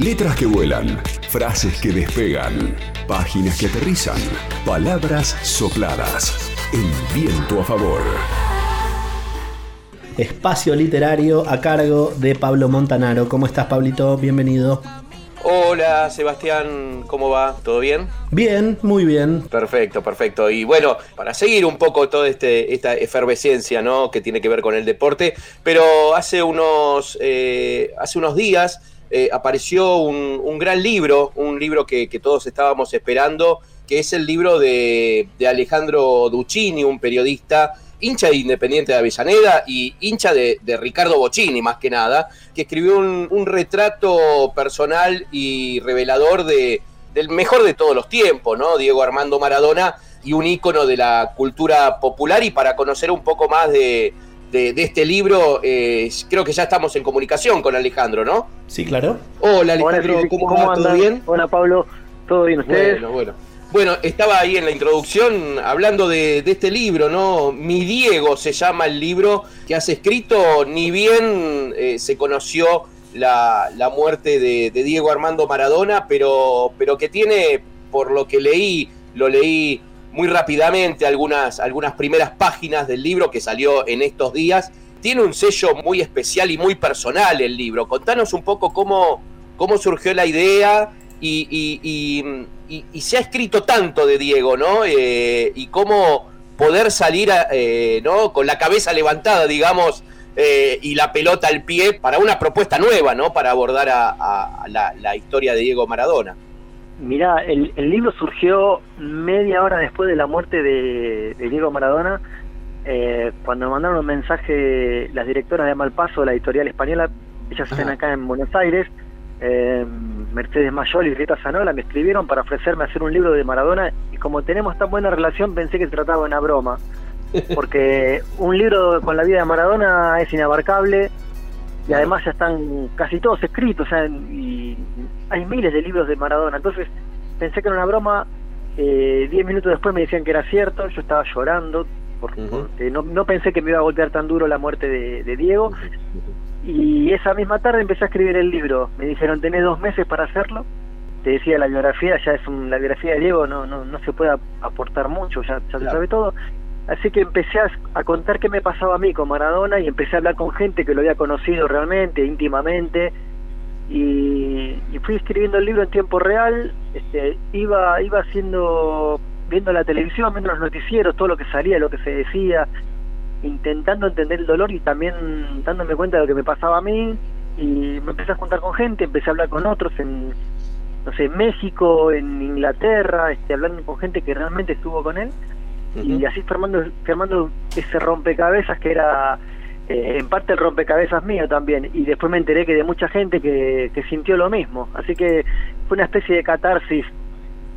Letras que vuelan, frases que despegan, páginas que aterrizan, palabras sopladas. El viento a favor. Espacio literario a cargo de Pablo Montanaro. ¿Cómo estás, Pablito? Bienvenido. Hola Sebastián, ¿cómo va? ¿Todo bien? Bien, muy bien. Perfecto, perfecto. Y bueno, para seguir un poco toda este, esta efervescencia ¿no? que tiene que ver con el deporte, pero hace unos, eh, hace unos días eh, apareció un, gran libro, un libro que, todos estábamos esperando, que es el libro de, Alejandro Duccini, un periodista hincha de Independiente de Avellaneda y hincha de, Ricardo Bocini, más que nada, que escribió un, retrato personal y revelador de, del mejor de todos los tiempos, ¿no? Diego Armando Maradona y un ícono de la cultura popular. Y para conocer un poco más de, este libro, eh, creo que ya estamos en comunicación con Alejandro, ¿no? Sí, claro. Hola Alejandro, ¿cómo, va? ¿Todo bien? Hola Pablo, ¿todo bien ustedes? Bueno, bueno. Bueno, estaba ahí en la introducción hablando de, este libro, ¿no? Mi Diego se llama el libro que has escrito, ni bien eh, se conoció la, muerte de, Diego Armando Maradona, pero, pero que tiene, por lo que leí, lo leí muy rápidamente, algunas, algunas primeras páginas del libro que salió en estos días. Tiene un sello muy especial y muy personal el libro. Contanos un poco cómo, cómo surgió la idea y, se ha escrito tanto de Diego, ¿no? Eh, y cómo poder salir eh, ¿no? con la cabeza levantada, digamos, eh, y la pelota al pie para una propuesta nueva, ¿no? Para abordar a, la, historia de Diego Maradona. Mirá, el, libro surgió media hora después de la muerte de, Diego Maradona, cuando me mandaron un mensaje las directoras de Malpaso, la editorial española, ellas están acá en Buenos Aires, eh, Mercedes Mayol y Rita Zanola me escribieron para ofrecerme hacer un libro de Maradona y como tenemos tan buena relación pensé que se trataba de una broma. Porque un libro con la vida de Maradona es inabarcable y además ya están casi todos escritos, y hay miles de libros de Maradona. Entonces pensé que era una broma, eh, diez minutos después me decían que era cierto, yo estaba llorando, porque no, no, pensé que me iba a golpear tan duro la muerte de Diego. Y esa misma tarde empecé a escribir el libro. Me dijeron, tenés dos meses para hacerlo. Te decía la biografía, ya es la biografía de Diego, no, no, no se puede aportar mucho, ya, ya se sabe todo. Así que empecé a, contar qué me pasaba a mí con Maradona y empecé a hablar con gente que lo había conocido realmente, íntimamente. Y, fui escribiendo el libro en tiempo real. Este, iba, iba haciendo, viendo la televisión, viendo los noticieros, todo lo que salía, lo que se decía, intentando entender el dolor y también dándome cuenta de lo que me pasaba a mí y me empecé a juntar con gente, empecé a hablar con otros en, no sé, México, en Inglaterra, este, hablando con gente que realmente estuvo con él y así formando ese rompecabezas que era eh, en parte el rompecabezas mío también y después me enteré que de mucha gente que, que sintió lo mismo, así que fue una especie de catarsis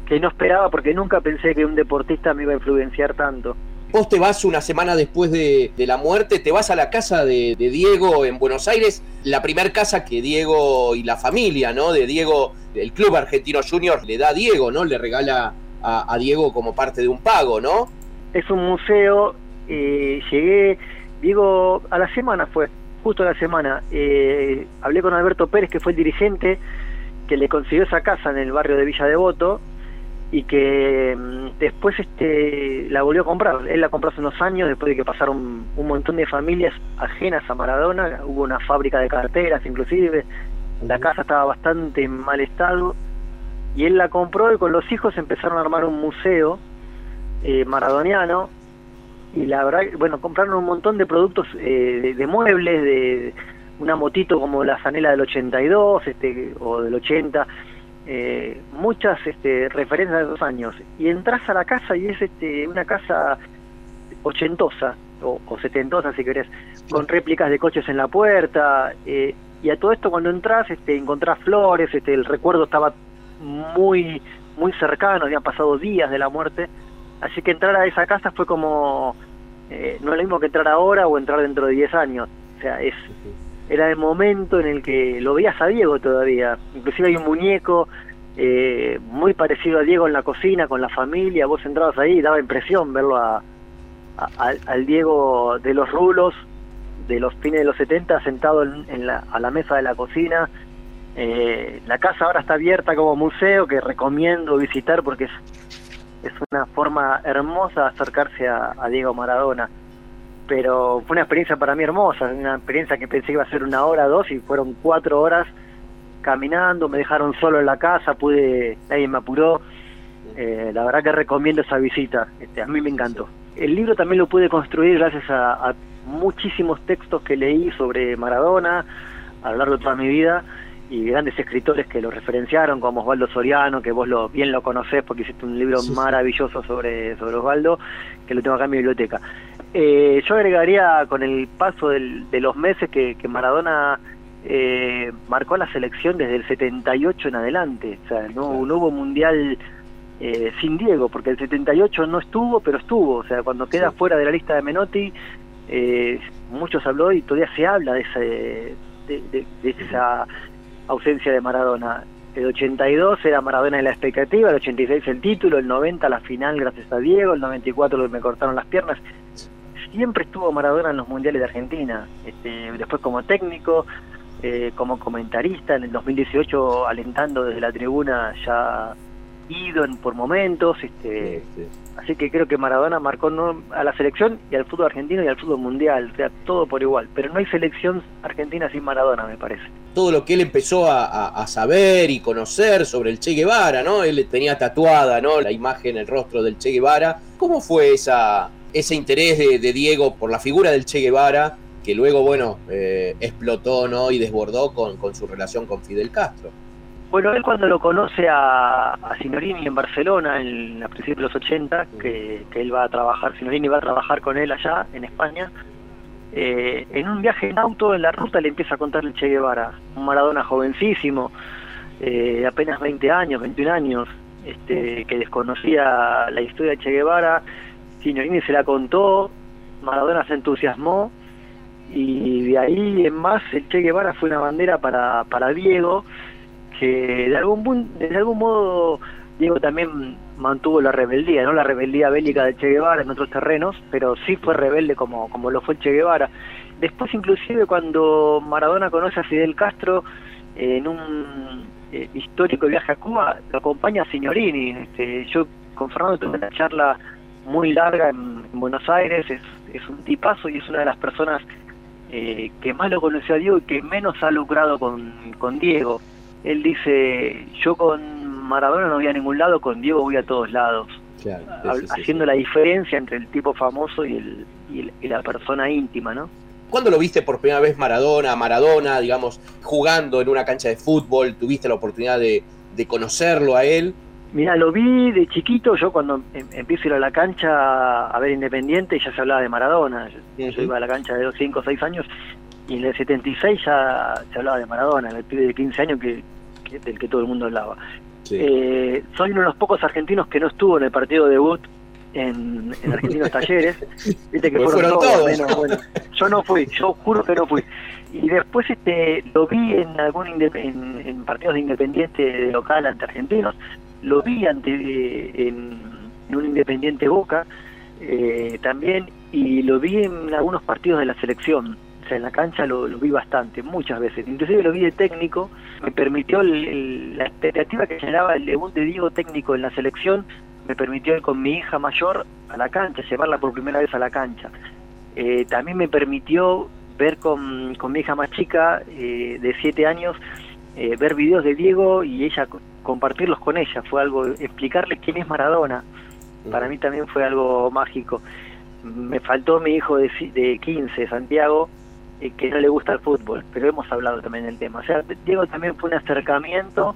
que no esperaba porque nunca pensé que un deportista me iba a influenciar tanto. Vos te vas una semana después de, la muerte, te vas a la casa de, Diego en Buenos Aires, la primer casa que Diego y la familia, ¿no? De Diego, el Club Argentino Junior le da a Diego, ¿no? Le regala a, Diego como parte de un pago, ¿no? Es un museo, eh, llegué, Diego, a la semana fue, justo a la semana, eh, hablé con Alberto Pérez, que fue el dirigente, que le consiguió esa casa en el barrio de Villa Devoto, y que mm, después este la volvió a comprar. Él la compró hace unos años, después de que pasaron un montón de familias ajenas a Maradona, hubo una fábrica de carteras inclusive, la casa estaba bastante en mal estado, y él la compró y con los hijos empezaron a armar un museo eh, maradoniano, y la verdad, bueno, compraron un montón de productos eh, de, muebles, de una motito como la Zanela del 82 este, o del 80, eh, muchas este, referencias de dos años. Y entras a la casa y es este, una casa ochentosa o, setentosa si querés, con réplicas de coches en la puerta eh, y a todo esto cuando entras este, encontrás flores, este, el recuerdo estaba muy muy cercano, habían pasado días de la muerte, así que entrar a esa casa fue como eh, no es lo mismo que entrar ahora o entrar dentro de 10 años, o sea, es era el momento en el que lo veías a Diego todavía. Inclusive hay un muñeco eh, muy parecido a Diego en la cocina, con la familia. Vos entrabas ahí y daba impresión verlo a, al Diego de los rulos de los fines de los 70 sentado en, la, a la mesa de la cocina. Eh, la casa ahora está abierta como museo que recomiendo visitar porque es, es una forma hermosa de acercarse a, Diego Maradona. Pero fue una experiencia para mí hermosa, una experiencia que pensé que iba a ser una hora, dos y fueron cuatro horas caminando, me dejaron solo en la casa, pude, nadie me apuró. Eh, la verdad que recomiendo esa visita, este, a mí me encantó. El libro también lo pude construir gracias a, muchísimos textos que leí sobre Maradona a lo largo de toda mi vida y grandes escritores que lo referenciaron, como Osvaldo Soriano, que vos lo, bien lo conocés porque hiciste un libro maravilloso sobre, sobre Osvaldo, que lo tengo acá en mi biblioteca. Eh, yo agregaría con el paso de los meses que, que Maradona eh, marcó la selección desde el 78 en adelante, o sea, no, no hubo mundial eh, sin Diego, porque el 78 no estuvo, pero estuvo. O sea, cuando queda fuera de la lista de Menotti, eh, muchos habló y todavía se habla de, ese, de, esa ausencia de Maradona. El 82 era Maradona en la expectativa, el 86 el título, el 90 la final gracias a Diego, el 94 me cortaron las piernas. Siempre estuvo Maradona en los mundiales de Argentina, este, después como técnico, eh, como comentarista, en el 2018 alentando desde la tribuna ya ido en, por momentos, este, así que creo que Maradona marcó no, a la selección y al fútbol argentino y al fútbol mundial, o sea, todo por igual, pero no hay selección argentina sin Maradona, me parece. Todo lo que él empezó a, saber y conocer sobre el Che Guevara, ¿no? Él tenía tatuada, ¿no? La imagen, el rostro del Che Guevara. ¿Cómo fue esa, ese interés de, Diego por la figura del Che Guevara que luego, bueno, eh, explotó, ¿no? Y desbordó con, con su relación con Fidel Castro? Bueno, él cuando lo conoce a, a Signorini en Barcelona, en, a principios de los 80, que, él va a trabajar, Signorini va a trabajar con él allá, en España, eh, en un viaje en auto, en la ruta, le empieza a contar el Che Guevara, un Maradona jovencísimo, eh, apenas 20 años, 21 años, este, que desconocía la historia de Che Guevara, Signorini se la contó, Maradona se entusiasmó, y de ahí en más el Che Guevara fue una bandera para, para Diego, que de algún, de algún modo Diego también mantuvo la rebeldía, no la rebeldía bélica de Che Guevara en otros terrenos, pero sí fue rebelde como, como lo fue Che Guevara. Después inclusive cuando Maradona conoce a Fidel Castro en un eh, histórico viaje a Cuba, lo acompaña a Signorini. Este, yo con Fernando tuve una charla muy larga en, Buenos Aires, es, un tipazo y es una de las personas eh, que más lo conoció a Diego y que menos ha lucrado con Diego él dice, yo con Maradona no voy a ningún lado, con Diego voy a todos lados. haciendo la diferencia entre el tipo famoso y, el, y, la persona íntima, ¿no? ¿Cuándo lo viste por primera vez Maradona, Maradona, digamos, jugando en una cancha de fútbol? ¿Tuviste la oportunidad de, conocerlo a él? Mira, lo vi de chiquito, yo cuando em, empiezo a ir a la cancha a ver Independiente ya se hablaba de Maradona, yo, iba a la cancha de los 5 o 6 años y en el 76 ya se hablaba de Maradona, el pibe de 15 años que, del que todo el mundo hablaba. Eh, soy uno de los pocos argentinos que no estuvo en el partido debut en, en Argentinos Talleres. Viste que pues fueron, todos, yo no fui, yo juro que no fui. Y después este lo vi en algún en, partidos de Independiente local ante argentinos, lo vi ante en, un Independiente Boca eh, también y lo vi en algunos partidos de la selección en la cancha lo, vi bastante, muchas veces. Inclusive lo vi de técnico, me permitió la expectativa que generaba el debut de Diego técnico en la selección, me permitió ir con mi hija mayor a la cancha, llevarla por primera vez a la cancha. Eh, también me permitió ver con, con mi hija más chica, eh, de siete años, eh, ver videos de Diego y ella compartirlos con ella. Fue algo, explicarle quién es Maradona. Para mí también fue algo mágico. Me faltó mi hijo de, de 15, Santiago, eh, que no le gusta el fútbol, pero hemos hablado también del tema. O sea, Diego también fue un acercamiento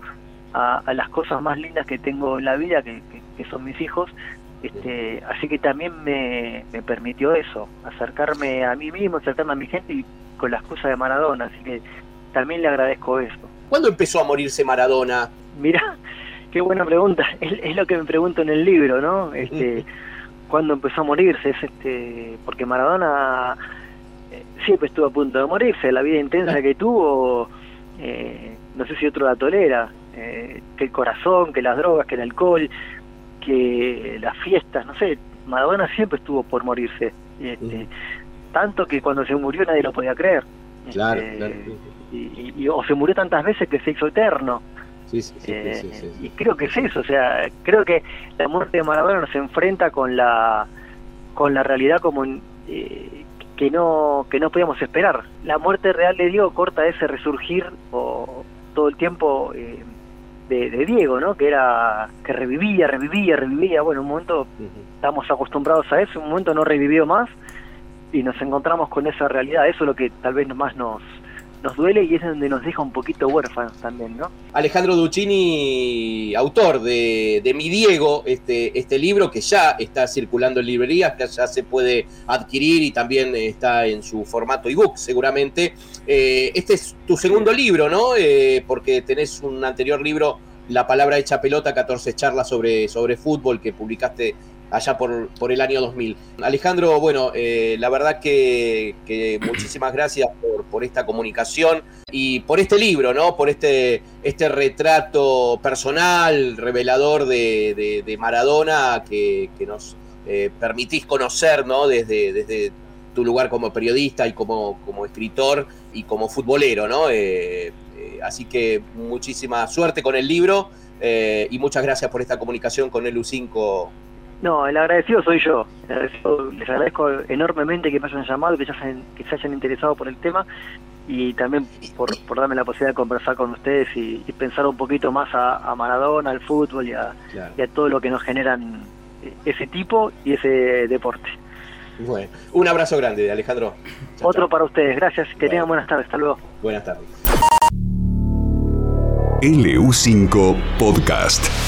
a, las cosas más lindas que tengo en la vida, que, son mis hijos, este, así que también me, permitió eso, acercarme a mí mismo, acercarme a mi gente y con las cosas de Maradona, así que también le agradezco eso. ¿Cuándo empezó a morirse Maradona? Mira, qué buena pregunta, es, lo que me pregunto en el libro, ¿no? Este, ¿Cuándo empezó a morirse? Es este, porque Maradona siempre estuvo a punto de morirse, la vida intensa que tuvo, eh, no sé si otro la tolera, eh, que el corazón, que las drogas, que el alcohol, que las fiestas, no sé, Maradona siempre estuvo por morirse, este, tanto que cuando se murió nadie lo podía creer. Claro, Este, claro. Y, y- o se murió tantas veces que se hizo eterno. Sí, sí, sí, Eh. Y creo que es eso, o sea, creo que la muerte de Maradona nos enfrenta con la con la realidad como eh, que no que no podíamos esperar. La muerte real de Diego corta ese resurgir o todo el tiempo eh, de, de Diego, ¿no? Que era que revivía, revivía, revivía. Bueno, un momento Ujú. estamos acostumbrados a eso, un momento no revivió más y nos encontramos con esa realidad. Eso es lo que tal vez más nos nos duele y es donde nos deja un poquito huérfanos también, ¿no? Alejandro Duccini, autor de, de Mi Diego, este, este libro que ya está circulando en librerías, que ya se puede adquirir y también está en su formato ebook seguramente. Eh, este es tu segundo libro, ¿no? Eh, porque tenés un anterior libro, La palabra hecha pelota, 14 charlas sobre, sobre fútbol que publicaste allá por, por el año 2000. Alejandro, bueno, eh, la verdad que, muchísimas gracias por, por esta comunicación y por este libro, ¿no? Por este, este retrato personal, revelador de, de- Maradona que, que nos eh, permitís conocer, ¿no? Desde, desde tu lugar como periodista y como, como escritor y como futbolero, ¿no? Eh, así que muchísima suerte con el libro y muchas gracias por esta comunicación con el U5. No, el agradecido soy yo. Agradecido- les agradezco enormemente que me hayan llamado, que se hayan, que se hayan interesado por el tema y también por, por darme la posibilidad de conversar con ustedes y, y pensar un poquito más a, a Maradona, al fútbol y a, y a todo lo que nos generan ese tipo y ese deporte. Bueno, un abrazo grande, Alejandro. Chao, Otro chao. para ustedes. Gracias. Que Bueno. tengan buenas tardes. Hasta luego. Buenas tardes. LU5 Podcast.